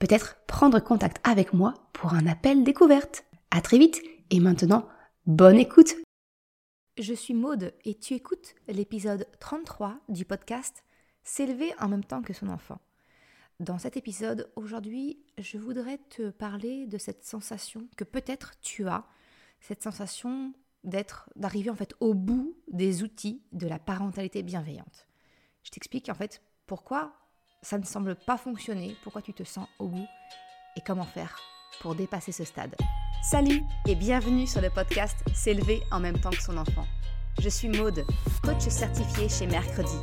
peut-être prendre contact avec moi pour un appel découverte. À très vite et maintenant, bonne écoute. Je suis Maude et tu écoutes l'épisode 33 du podcast S'élever en même temps que son enfant. Dans cet épisode, aujourd'hui, je voudrais te parler de cette sensation que peut-être tu as, cette sensation d'être, d'arriver en fait au bout des outils de la parentalité bienveillante. Je t'explique en fait pourquoi ça ne semble pas fonctionner, pourquoi tu te sens au bout et comment faire pour dépasser ce stade? Salut et bienvenue sur le podcast S'élever en même temps que son enfant. Je suis Maude, coach certifié chez Mercredi,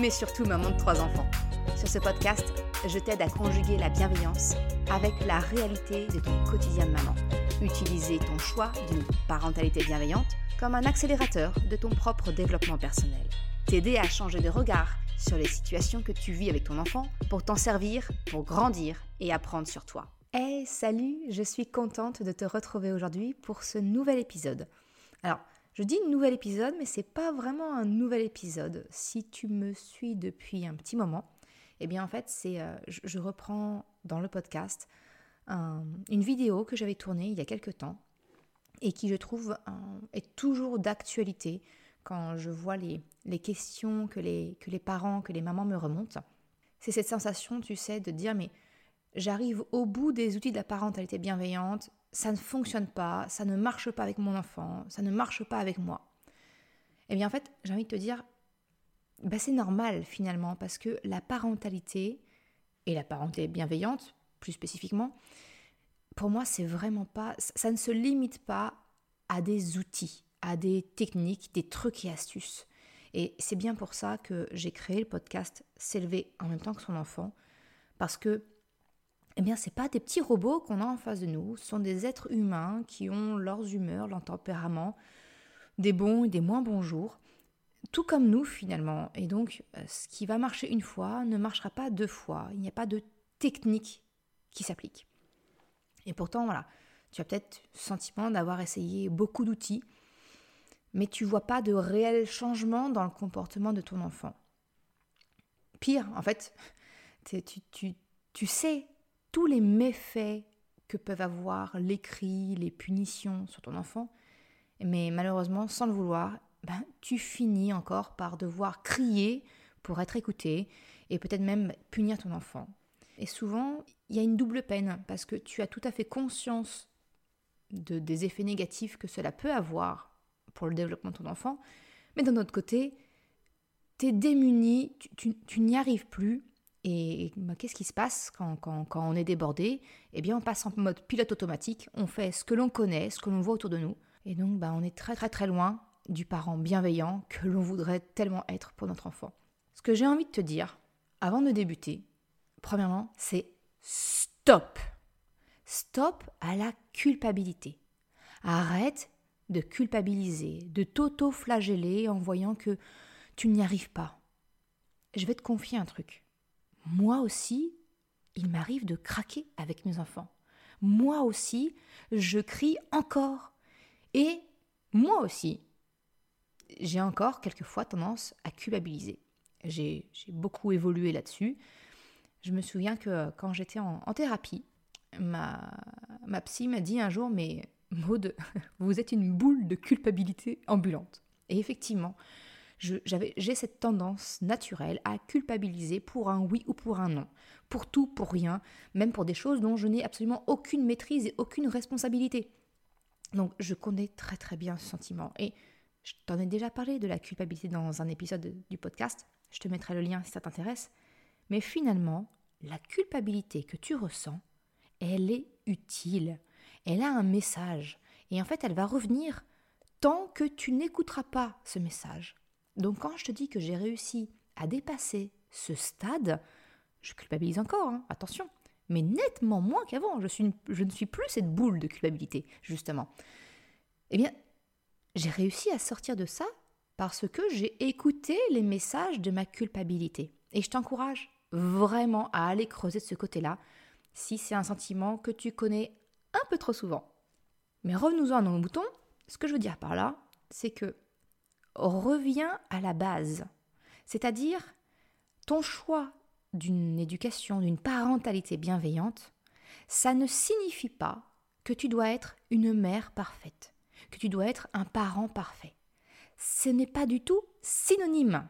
mais surtout maman de trois enfants. Sur ce podcast, je t'aide à conjuguer la bienveillance avec la réalité de ton quotidien de maman. Utiliser ton choix d'une parentalité bienveillante comme un accélérateur de ton propre développement personnel. T'aider à changer de regard sur les situations que tu vis avec ton enfant pour t'en servir, pour grandir et apprendre sur toi. Hey, salut, je suis contente de te retrouver aujourd'hui pour ce nouvel épisode. Alors, je dis nouvel épisode, mais c'est pas vraiment un nouvel épisode. Si tu me suis depuis un petit moment, eh bien en fait, c'est, euh, je, reprends dans le podcast une vidéo que j'avais tournée il y a quelques temps et qui je trouve est toujours d'actualité quand je vois les, les questions que les, que les parents, que les mamans me remontent, c'est cette sensation, tu sais, de dire mais j'arrive au bout des outils de la parentalité bienveillante, ça ne fonctionne pas, ça ne marche pas avec mon enfant, ça ne marche pas avec moi. Eh bien en fait, j'ai envie de te dire, bah, c'est normal finalement, parce que la parentalité, et la parentalité bienveillante plus spécifiquement, pour moi, c'est vraiment pas, ça ne se limite pas à des outils à des techniques, des trucs et astuces. Et c'est bien pour ça que j'ai créé le podcast S'élever en même temps que son enfant, parce que eh bien, c'est pas des petits robots qu'on a en face de nous, ce sont des êtres humains qui ont leurs humeurs, leur tempérament, des bons et des moins bons jours, tout comme nous finalement. Et donc, euh, ce qui va marcher une fois ne marchera pas deux fois. Il n'y a pas de technique qui s'applique. Et pourtant, voilà, tu as peut-être le sentiment d'avoir essayé beaucoup d'outils, mais tu vois pas de réel changement dans le comportement de ton enfant. Pire, en fait, tu, sais tous les méfaits que peuvent avoir les cris, les punitions sur ton enfant, mais malheureusement, sans le vouloir, ben, tu finis encore par devoir crier pour être écouté et peut-être même punir ton enfant. Et souvent, il y a une double peine parce que tu as tout à fait conscience de, des effets négatifs que cela peut avoir pour le développement de ton enfant. Mais d'un autre côté, tu es démuni, tu, n'y arrives plus. Et bah, qu'est-ce qui se passe quand, on est débordé? Eh bien, on passe en mode pilote automatique, on fait ce que l'on connaît, ce que l'on voit autour de nous. Et donc, bah, on est très très très loin du parent bienveillant que l'on voudrait tellement être pour notre enfant. Ce que j'ai envie de te dire, avant de débuter, premièrement, c'est stop. Stop à la culpabilité. Arrête de culpabiliser, de t'auto-flageller en voyant que tu n'y arrives pas. Je vais te confier un truc. Moi aussi, il m'arrive de craquer avec mes enfants. Moi aussi, je crie encore. Et moi aussi, j'ai encore quelquefois tendance à culpabiliser. J'ai beaucoup évolué là-dessus. Je me souviens que quand j'étais en, thérapie, ma, ma psy m'a dit un jour, mais Maude, vous êtes une boule de culpabilité ambulante. Et effectivement, j'ai cette tendance naturelle à culpabiliser pour un oui ou pour un non, pour tout, pour rien, même pour des choses dont je n'ai absolument aucune maîtrise et aucune responsabilité. Donc je connais très très bien ce sentiment. Et je t'en ai déjà parlé de la culpabilité dans un épisode du podcast, je te mettrai le lien si ça t'intéresse. Mais finalement, la culpabilité que tu ressens, elle est utile elle a un message. Et en fait, elle va revenir tant que tu n'écouteras pas ce message. Donc quand je te dis que j'ai réussi à dépasser ce stade, je culpabilise encore, hein, attention, mais nettement moins qu'avant. Je, je ne suis plus cette boule de culpabilité, justement. Eh bien, j'ai réussi à sortir de ça parce que j'ai écouté les messages de ma culpabilité. Et je t'encourage vraiment à aller creuser de ce côté-là si c'est un sentiment que tu connais un peu trop souvent. Mais revenons-en à nos moutons. Ce que je veux dire par là, c'est que reviens à la base. C'est-à-dire ton choix d'une éducation, d'une parentalité bienveillante, ça ne signifie pas que tu dois être une mère parfaite, que tu dois être un parent parfait. Ce n'est pas du tout synonyme.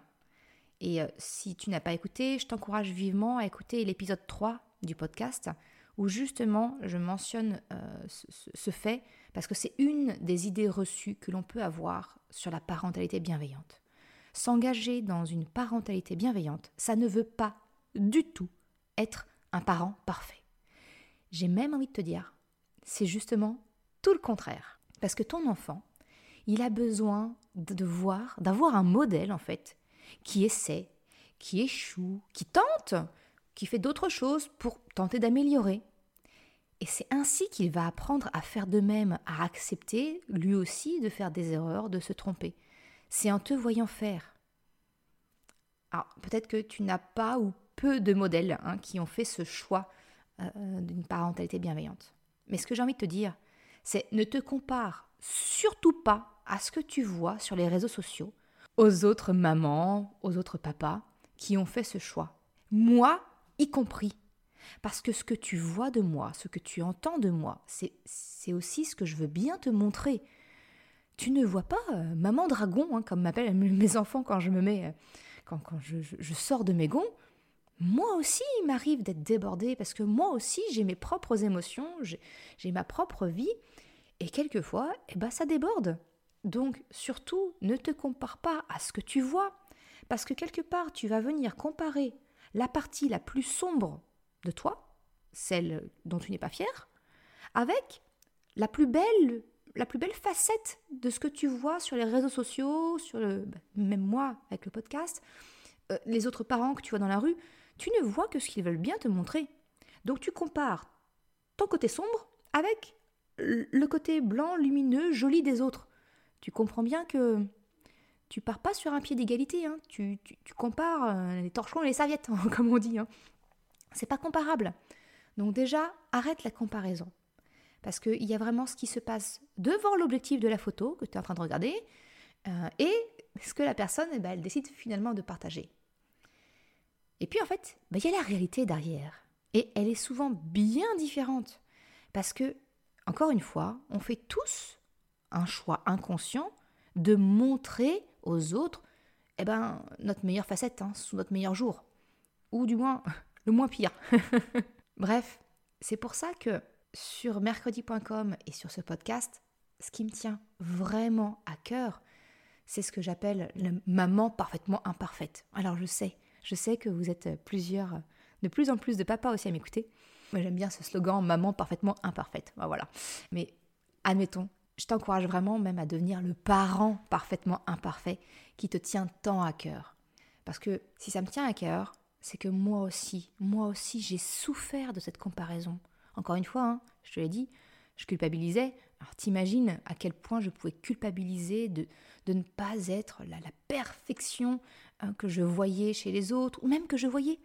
Et euh, si tu n'as pas écouté, je t'encourage vivement à écouter l'épisode 3 du podcast, où justement je mentionne euh, ce, fait, parce que c'est une des idées reçues que l'on peut avoir sur la parentalité bienveillante. S'engager dans une parentalité bienveillante, ça ne veut pas du tout être un parent parfait. J'ai même envie de te dire, c'est justement tout le contraire. Parce que ton enfant, il a besoin de voir, d'avoir un modèle en fait, qui essaie, qui échoue, qui tente, qui fait d'autres choses pour tenter d'améliorer. Et c'est ainsi qu'il va apprendre à faire de même, à accepter lui aussi de faire des erreurs, de se tromper. C'est en te voyant faire. Alors peut-être que tu n'as pas ou peu de modèles hein, qui ont fait ce choix euh, d'une parentalité bienveillante. Mais ce que j'ai envie de te dire, c'est ne te compare surtout pas à ce que tu vois sur les réseaux sociaux, aux autres mamans, aux autres papas qui ont fait ce choix. Moi, y compris. Parce que ce que tu vois de moi, ce que tu entends de moi, c'est aussi ce que je veux bien te montrer. Tu ne vois pas euh, maman dragon, hein, comme m'appellent mes enfants quand je me mets, euh, quand, je, sors de mes gonds moi aussi, il m'arrive d'être débordée parce que moi aussi, j'ai mes propres émotions, j'ai ma propre vie, et quelquefois, eh ben, ça déborde. Donc, surtout, ne te compare pas à ce que tu vois, parce que quelque part, tu vas venir comparer la partie la plus sombre de toi, celle dont tu n'es pas fier, avec la plus belle, la plus belle facette de ce que tu vois sur les réseaux sociaux, sur le, bah, même moi avec le podcast, euh, les autres parents que tu vois dans la rue tu ne vois que ce qu'ils veulent bien te montrer. Donc tu compares ton côté sombre avec le côté blanc, lumineux, joli des autres. Tu comprends bien que tu pars pas sur un pied d'égalité. Hein. Tu, compares euh, les torchons et les serviettes, hein, comme on dit. Hein. C'est pas comparable. Donc déjà, arrête la comparaison. Parce qu'il y a vraiment ce qui se passe devant l'objectif de la photo que tu es en train de regarder euh, et ce que la personne, eh ben, elle décide finalement de partager. Et puis en fait, bah, il y a la réalité derrière. Et elle est souvent bien différente. Parce que, encore une fois, on fait tous un choix inconscient de montrer aux autres eh ben, notre meilleure facette, hein, sous notre meilleur jour. Ou du moins, le moins pire. Bref, c'est pour ça que sur mercredi.com et sur ce podcast, ce qui me tient vraiment à cœur, c'est ce que j'appelle la maman parfaitement imparfaite. Alors je sais, je sais que vous êtes plusieurs, de plus en plus de papas aussi à m'écouter. Moi j'aime bien ce slogan maman parfaitement imparfaite. Voilà. Mais admettons, je t'encourage vraiment même à devenir le parent parfaitement imparfait qui te tient tant à cœur. Parce que si ça me tient à cœur, c'est que moi aussi, moi aussi, j'ai souffert de cette comparaison. Encore une fois, hein, je te l'ai dit, je culpabilisais. Alors t'imagines à quel point je pouvais culpabiliser de, ne pas être la, la perfection Hein, que je voyais chez les autres, ou même que je voyais,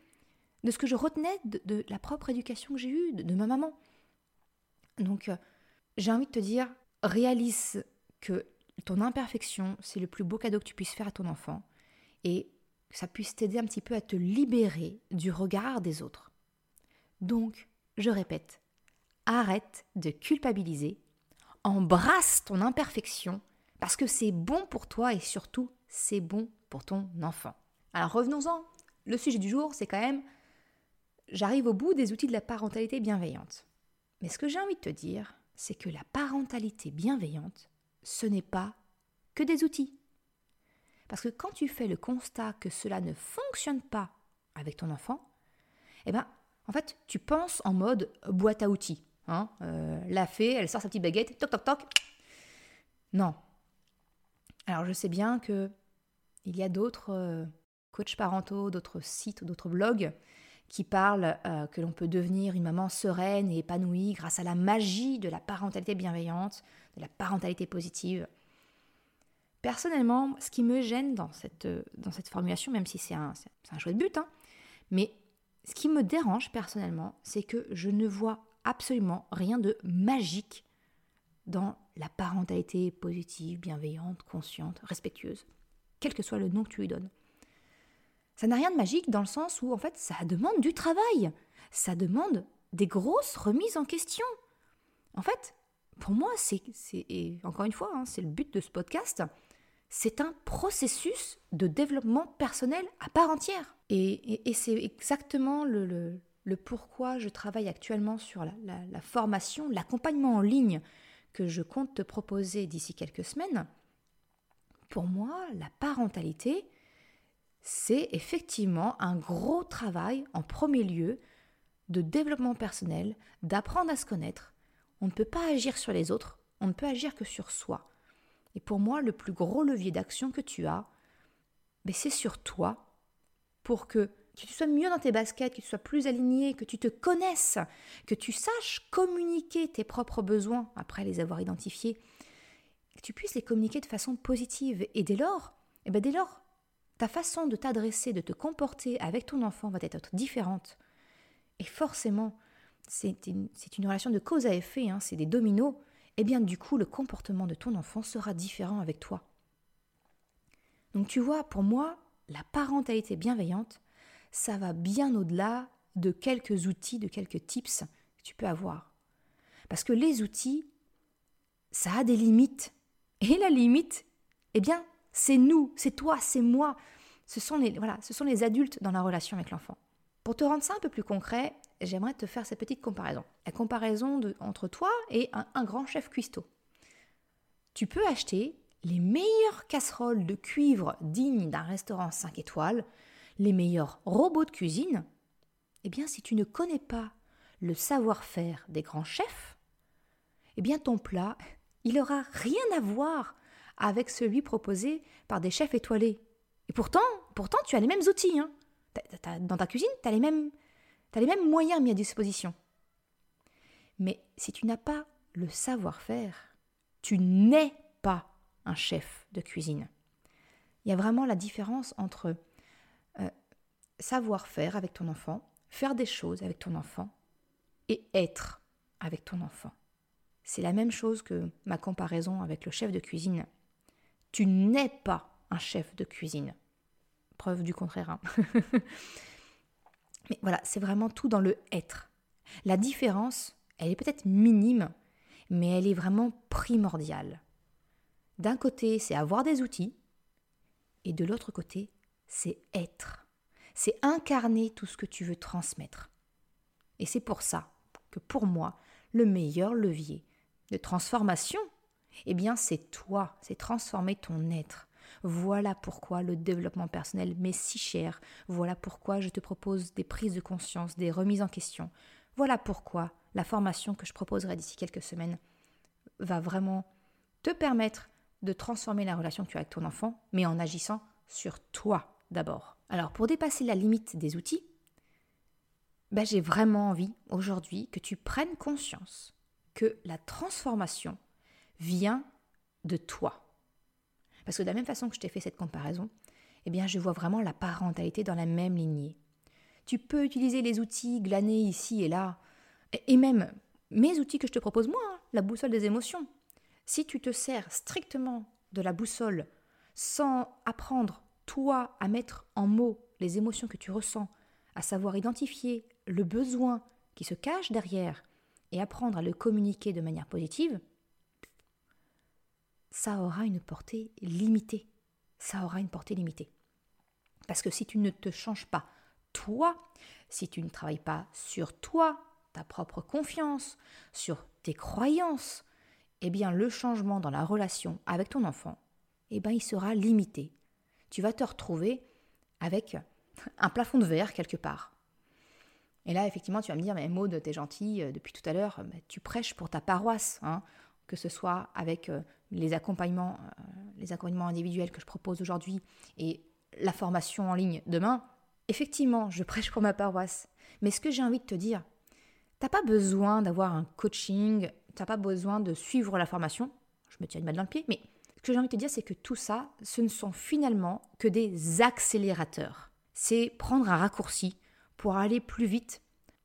de ce que je retenais de, la propre éducation que j'ai eue, de, ma maman. Donc, euh, j'ai envie de te dire, réalise que ton imperfection, c'est le plus beau cadeau que tu puisses faire à ton enfant, et que ça puisse t'aider un petit peu à te libérer du regard des autres. Donc, je répète, arrête de culpabiliser, embrasse ton imperfection, parce que c'est bon pour toi et surtout, c'est bon pour ton enfant. Alors revenons-en. Le sujet du jour, c'est quand même, j'arrive au bout des outils de la parentalité bienveillante. Mais ce que j'ai envie de te dire, c'est que la parentalité bienveillante, ce n'est pas que des outils. Parce que quand tu fais le constat que cela ne fonctionne pas avec ton enfant, eh ben, en fait, tu penses en mode boîte à outils. Hein euh, la fée, elle sort sa petite baguette, toc toc toc. Non. Alors je sais bien que il y a d'autres euh, coachs parentaux, d'autres sites, d'autres blogs qui parle euh, que l'on peut devenir une maman sereine et épanouie grâce à la magie de la parentalité bienveillante, de la parentalité positive. Personnellement, ce qui me gêne dans cette, dans cette formulation, même si c'est un, un chouette but, hein, mais ce qui me dérange personnellement, c'est que je ne vois absolument rien de magique dans la parentalité positive, bienveillante, consciente, respectueuse, quel que soit le nom que tu lui donnes. Ça n'a rien de magique dans le sens où, en fait, ça demande du travail. Ça demande des grosses remises en question. En fait, pour moi, c'est, et encore une fois, hein, c'est le but de ce podcast, c'est un processus de développement personnel à part entière. Et, c'est exactement le, pourquoi je travaille actuellement sur la, la formation, l'accompagnement en ligne que je compte te proposer d'ici quelques semaines. Pour moi, la parentalité, c'est effectivement un gros travail en premier lieu de développement personnel, d'apprendre à se connaître. On ne peut pas agir sur les autres, on ne peut agir que sur soi. Et pour moi, le plus gros levier d'action que tu as, ben, c'est sur toi pour que tu sois mieux dans tes baskets, que tu sois plus aligné, que tu te connaisses, que tu saches communiquer tes propres besoins après les avoir identifiés, que tu puisses les communiquer de façon positive. Et dès lors, eh ben dès lors, ta façon de t'adresser, de te comporter avec ton enfant va être différente. Et forcément, c'est une, relation de cause à effet, hein, c'est des dominos. Et eh bien du coup, le comportement de ton enfant sera différent avec toi. Donc tu vois, pour moi, la parentalité bienveillante, ça va bien au-delà de quelques outils, de quelques tips que tu peux avoir. Parce que les outils, ça a des limites. Et la limite, eh bien, c'est nous, c'est toi, c'est moi. Ce sont, les, voilà, ce sont les adultes dans la relation avec l'enfant. Pour te rendre ça un peu plus concret, j'aimerais te faire cette petite comparaison. La comparaison de, entre toi et un, grand chef cuistot. Tu peux acheter les meilleures casseroles de cuivre dignes d'un restaurant 5 étoiles, les meilleurs robots de cuisine. Eh bien, si tu ne connais pas le savoir-faire des grands chefs, eh bien ton plat, il n'aura rien à voir avec celui proposé par des chefs étoilés. Et pourtant, pourtant tu as les mêmes outils. Hein. dans ta cuisine, tu as, les mêmes, moyens mis à disposition. Mais si tu n'as pas le savoir-faire, tu n'es pas un chef de cuisine. Il y a vraiment la différence entre euh, savoir-faire avec ton enfant, faire des choses avec ton enfant, et être avec ton enfant. C'est la même chose que ma comparaison avec le chef de cuisine. Tu n'es pas un chef de cuisine. Preuve du contraire. Hein. Mais voilà, c'est vraiment tout dans le être. La différence, elle est peut-être minime, mais elle est vraiment primordiale. D'un côté, c'est avoir des outils, et de l'autre côté, c'est être. C'est incarner tout ce que tu veux transmettre. Et c'est pour ça que pour moi, le meilleur levier de transformation eh bien, c'est toi, c'est transformer ton être. Voilà pourquoi le développement personnel m'est si cher. Voilà pourquoi je te propose des prises de conscience, des remises en question. Voilà pourquoi la formation que je proposerai d'ici quelques semaines va vraiment te permettre de transformer la relation que tu as avec ton enfant, mais en agissant sur toi d'abord. Alors, pour dépasser la limite des outils, ben, j'ai vraiment envie aujourd'hui que tu prennes conscience que la transformation vient de toi. Parce que de la même façon que je t'ai fait cette comparaison, eh bien, je vois vraiment la parentalité dans la même lignée. Tu peux utiliser les outils glanés ici et là, et même mes outils que je te propose moi, hein, la boussole des émotions. Si tu te sers strictement de la boussole sans apprendre, toi, à mettre en mots les émotions que tu ressens, à savoir identifier le besoin qui se cache derrière et apprendre à le communiquer de manière positive, ça aura une portée limitée. Ça aura une portée limitée. Parce que si tu ne te changes pas toi, si tu ne travailles pas sur toi, ta propre confiance, sur tes croyances, eh bien le changement dans la relation avec ton enfant, eh bien il sera limité. Tu vas te retrouver avec un plafond de verre quelque part. Et là, effectivement, tu vas me dire, mais Maud, t'es gentille, euh, depuis tout à l'heure, tu prêches pour ta paroisse. Hein que ce soit avec euh, les accompagnements, euh, les accompagnements individuels que je propose aujourd'hui et la formation en ligne demain, effectivement, je prêche pour ma paroisse, mais ce que j'ai envie de te dire, t'as pas besoin d'avoir un coaching, t'as pas besoin de suivre la formation. Je me tire une balle dans le pied, mais ce que j'ai envie de te dire, c'est que tout ça, ce ne sont finalement que des accélérateurs. C'est prendre un raccourci pour aller plus vite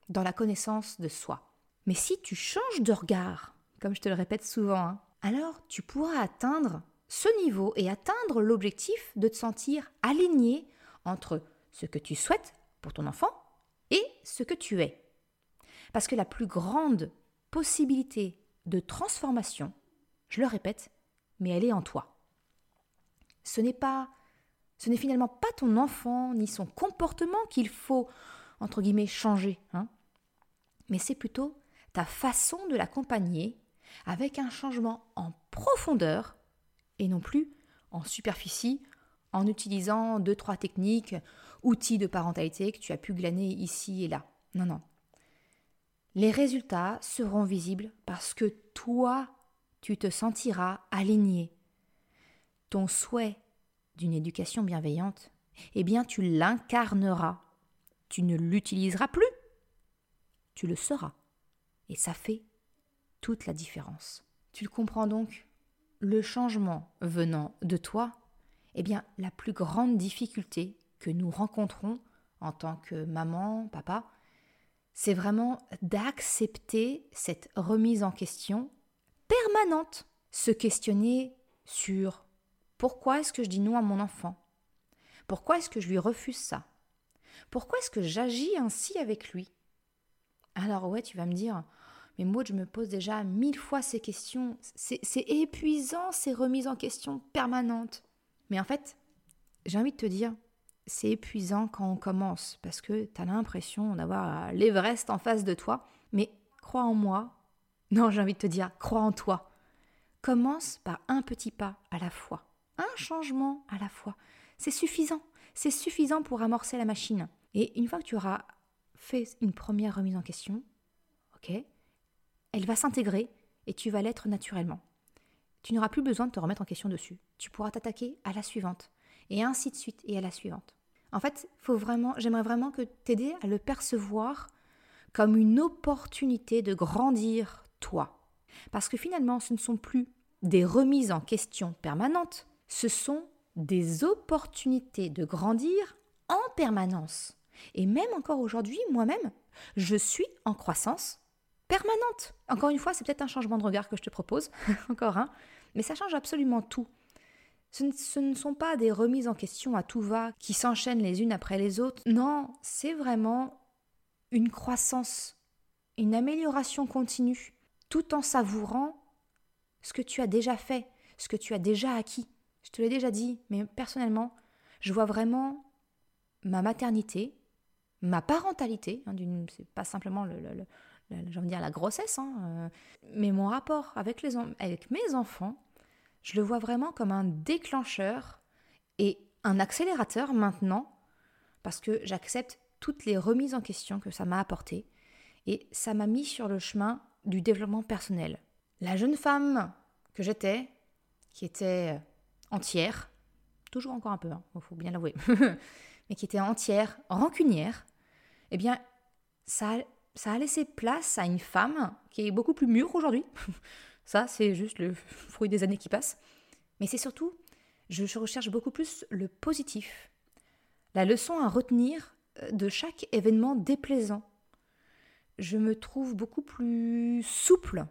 dans la connaissance de soi. Mais si tu changes de regard, comme je te le répète souvent, hein, alors tu pourras atteindre ce niveau et atteindre l'objectif de te sentir aligné entre ce que tu souhaites pour ton enfant et ce que tu es. Parce que la plus grande possibilité de transformation, je le répète, mais elle est en toi. Ce n'est pas ce n'est finalement pas ton enfant ni son comportement qu'il faut entre guillemets changer, hein, mais c'est plutôt ta façon de l'accompagner avec un changement en profondeur et non plus en superficie en utilisant deux trois techniques, outils de parentalité que tu as pu glaner ici et là. Non non. Les résultats seront visibles parce que toi, tu te sentiras aligné. Ton souhait d'une éducation bienveillante, eh bien tu l'incarneras. Tu ne l'utiliseras plus. Tu le seras. Et ça fait toute la différence. Tu le comprends donc Le changement venant de toi, eh bien, la plus grande difficulté que nous rencontrons en tant que maman, papa, c'est vraiment d'accepter cette remise en question permanente. Se questionner sur pourquoi est-ce que je dis non à mon enfant? Pourquoi est-ce que je lui refuse ça? Pourquoi est-ce que j'agis ainsi avec lui? Alors ouais, tu vas me dire, mais moi, je me pose déjà mille fois ces questions. C'est épuisant, ces remises en question permanentes. Mais en fait, j'ai envie de te dire, c'est épuisant quand on commence, parce que tu as l'impression d'avoir l'Everest en face de toi. Mais crois en moi. Non, j'ai envie de te dire, crois en toi. Commence par un petit pas à la fois. Un changement à la fois. C'est suffisant. C'est suffisant pour amorcer la machine. Et une fois que tu auras fait une première remise en question, ok, elle va s'intégrer et tu vas l'être naturellement. Tu n'auras plus besoin de te remettre en question dessus. Tu pourras t'attaquer à la suivante et ainsi de suite et à la suivante. En fait, j'aimerais vraiment que t'aider à le percevoir comme une opportunité de grandir toi. Parce que finalement, ce ne sont plus des remises en question permanentes, ce sont des opportunités de grandir en permanence. Et même encore aujourd'hui, moi-même, je suis en croissance permanente. Encore une fois, c'est peut-être un changement de regard que je te propose, encore un, mais ça change absolument tout. Ce ne, sont pas des remises en question à tout va qui s'enchaînent les unes après les autres. Non, c'est vraiment une croissance, une amélioration continue, tout en savourant ce que tu as déjà fait, ce que tu as déjà acquis. Je te l'ai déjà dit, mais personnellement, je vois vraiment ma maternité, ma parentalité, hein, c'est pas simplement le, le, j'ai envie dire la grossesse, hein, euh, mais mon rapport avec, les, avec mes enfants, je le vois vraiment comme un déclencheur et un accélérateur maintenant, parce que j'accepte toutes les remises en question que ça m'a apporté, et ça m'a mis sur le chemin du développement personnel. La jeune femme que j'étais, qui était entière, toujours encore un peu, il hein, faut bien l'avouer, mais qui était entière, rancunière, eh bien, ça ça a laissé place à une femme qui est beaucoup plus mûre aujourd'hui. ça, c'est juste le fruit des années qui passent. Mais c'est surtout, je, recherche beaucoup plus le positif, la leçon à retenir euh, de chaque événement déplaisant. Je me trouve beaucoup plus souple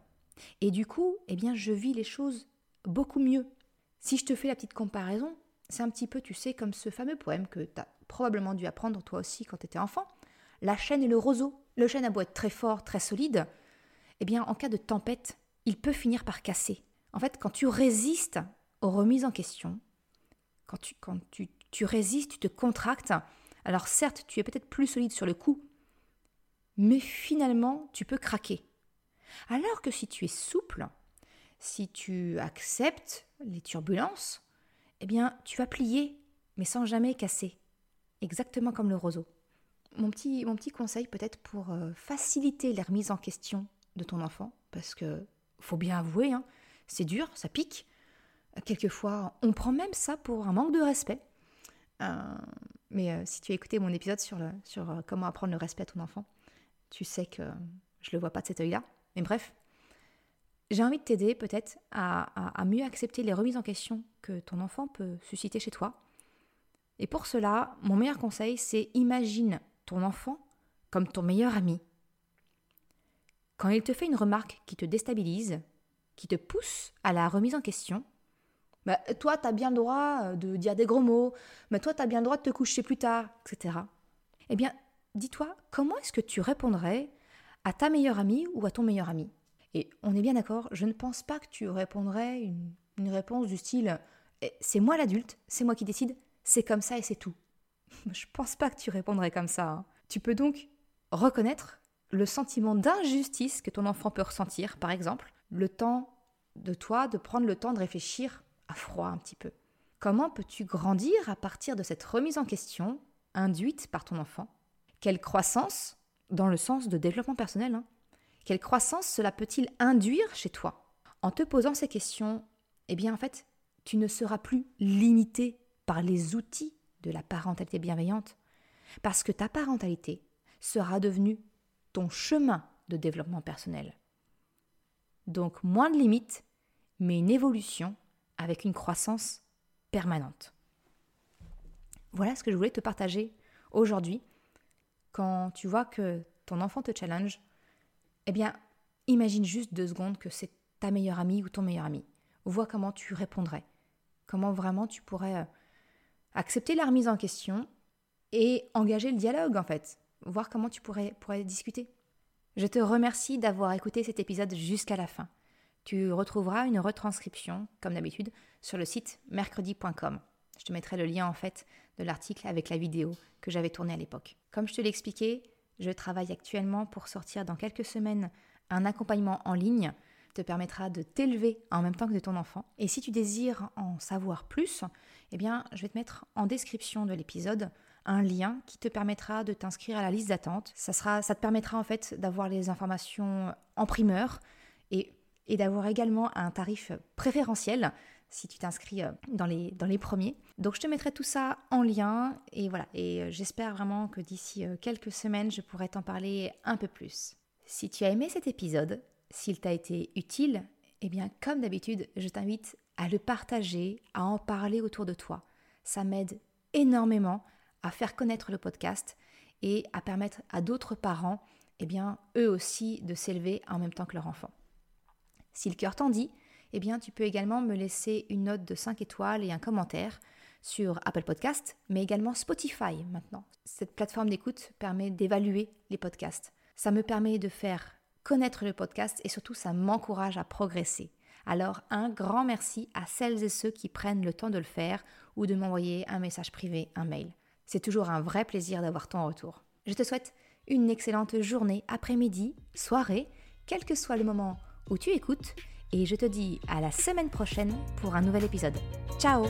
et du coup, eh bien, je vis les choses beaucoup mieux. Si je te fais la petite comparaison, c'est un petit peu, tu sais, comme ce fameux poème que tu as probablement dû apprendre toi aussi quand tu étais enfant, La chaîne et le roseau. Le chêne a beau être très fort, très solide, eh bien, en cas de tempête, il peut finir par casser. En fait, quand tu résistes aux remises en question, quand tu, quand tu, résistes, tu te contractes, alors certes, tu es peut-être plus solide sur le coup, mais finalement, tu peux craquer. Alors que si tu es souple, si tu acceptes les turbulences, eh bien, tu vas plier, mais sans jamais casser. Exactement comme le roseau mon petit, conseil peut-être pour euh, faciliter les remises en question de ton enfant, parce que faut bien avouer, hein, c'est dur, ça pique. Quelquefois, on prend même ça pour un manque de respect. Euh, Mais euh, si tu as écouté mon épisode sur, euh, comment apprendre le respect à ton enfant, tu sais que je le vois pas de cet œil-là. Mais bref, j'ai envie de t'aider peut-être à, mieux accepter les remises en question que ton enfant peut susciter chez toi. Et pour cela, mon meilleur conseil, c'est imagine ton enfant comme ton meilleur ami. Quand il te fait une remarque qui te déstabilise, qui te pousse à la remise en question, bah, toi, tu as bien le droit euh, de dire des gros mots, mais toi, tu as bien le droit de te coucher plus tard, etc. Eh bien, dis-toi, comment est-ce que tu répondrais à ta meilleure amie ou à ton meilleur ami? Et on est bien d'accord, je ne pense pas que tu répondrais une, une réponse du style eh, c'est moi l'adulte, c'est moi qui décide, c'est comme ça et c'est tout. Je pense pas que tu répondrais comme ça. Hein. Tu peux donc reconnaître le sentiment d'injustice que ton enfant peut ressentir, par exemple, le temps de toi de prendre le temps de réfléchir à froid un petit peu. Comment peux-tu grandir à partir de cette remise en question induite par ton enfant? Quelle croissance, dans le sens de développement personnel, hein, quelle croissance cela peut-il induire chez toi? En te posant ces questions, eh bien en fait, tu ne seras plus limité par les outils de la parentalité bienveillante, parce que ta parentalité sera devenue ton chemin de développement personnel. Donc moins de limites, mais une évolution avec une croissance permanente. Voilà ce que je voulais te partager aujourd'hui. Quand tu vois que ton enfant te challenge, eh bien, imagine juste deux secondes que c'est ta meilleure amie ou ton meilleur ami. Vois comment tu répondrais. Comment vraiment tu pourrais euh, accepter la remise en question et engager le dialogue en fait. Voir comment tu pourrais, discuter. Je te remercie d'avoir écouté cet épisode jusqu'à la fin. Tu retrouveras une retranscription, comme d'habitude, sur le site mercredi.com. Je te mettrai le lien en fait de l'article avec la vidéo que j'avais tournée à l'époque. Comme je te l'ai expliqué, je travaille actuellement pour sortir dans quelques semaines un accompagnement en ligne te permettra de t'élever en même temps que de ton enfant. Et si tu désires en savoir plus, eh bien, je vais te mettre en description de l'épisode un lien qui te permettra de t'inscrire à la liste d'attente. Ça, te permettra en fait d'avoir les informations en primeur et et d'avoir également un tarif préférentiel si tu t'inscris euh, dans les, dans les premiers. Donc je te mettrai tout ça en lien et voilà, et euh, j'espère vraiment que d'ici euh, quelques semaines, je pourrai t'en parler un peu plus. Si tu as aimé cet épisode, s'il t'a été utile, eh bien comme d'habitude, je t'invite à le partager, à en parler autour de toi. Ça m'aide énormément à faire connaître le podcast et à permettre à d'autres parents, eh bien eux aussi de s'élever en même temps que leur enfant. Si le cœur t'en dit, eh bien tu peux également me laisser une note de 5 étoiles et un commentaire sur Apple Podcast, mais également Spotify maintenant. Cette plateforme d'écoute permet d'évaluer les podcasts. Ça me permet de faire connaître le podcast et surtout ça m'encourage à progresser. Alors un grand merci à celles et ceux qui prennent le temps de le faire ou de m'envoyer un message privé, un mail. C'est toujours un vrai plaisir d'avoir ton retour. Je te souhaite une excellente journée, après-midi, soirée, quel que soit le moment où tu écoutes et je te dis à la semaine prochaine pour un nouvel épisode. Ciao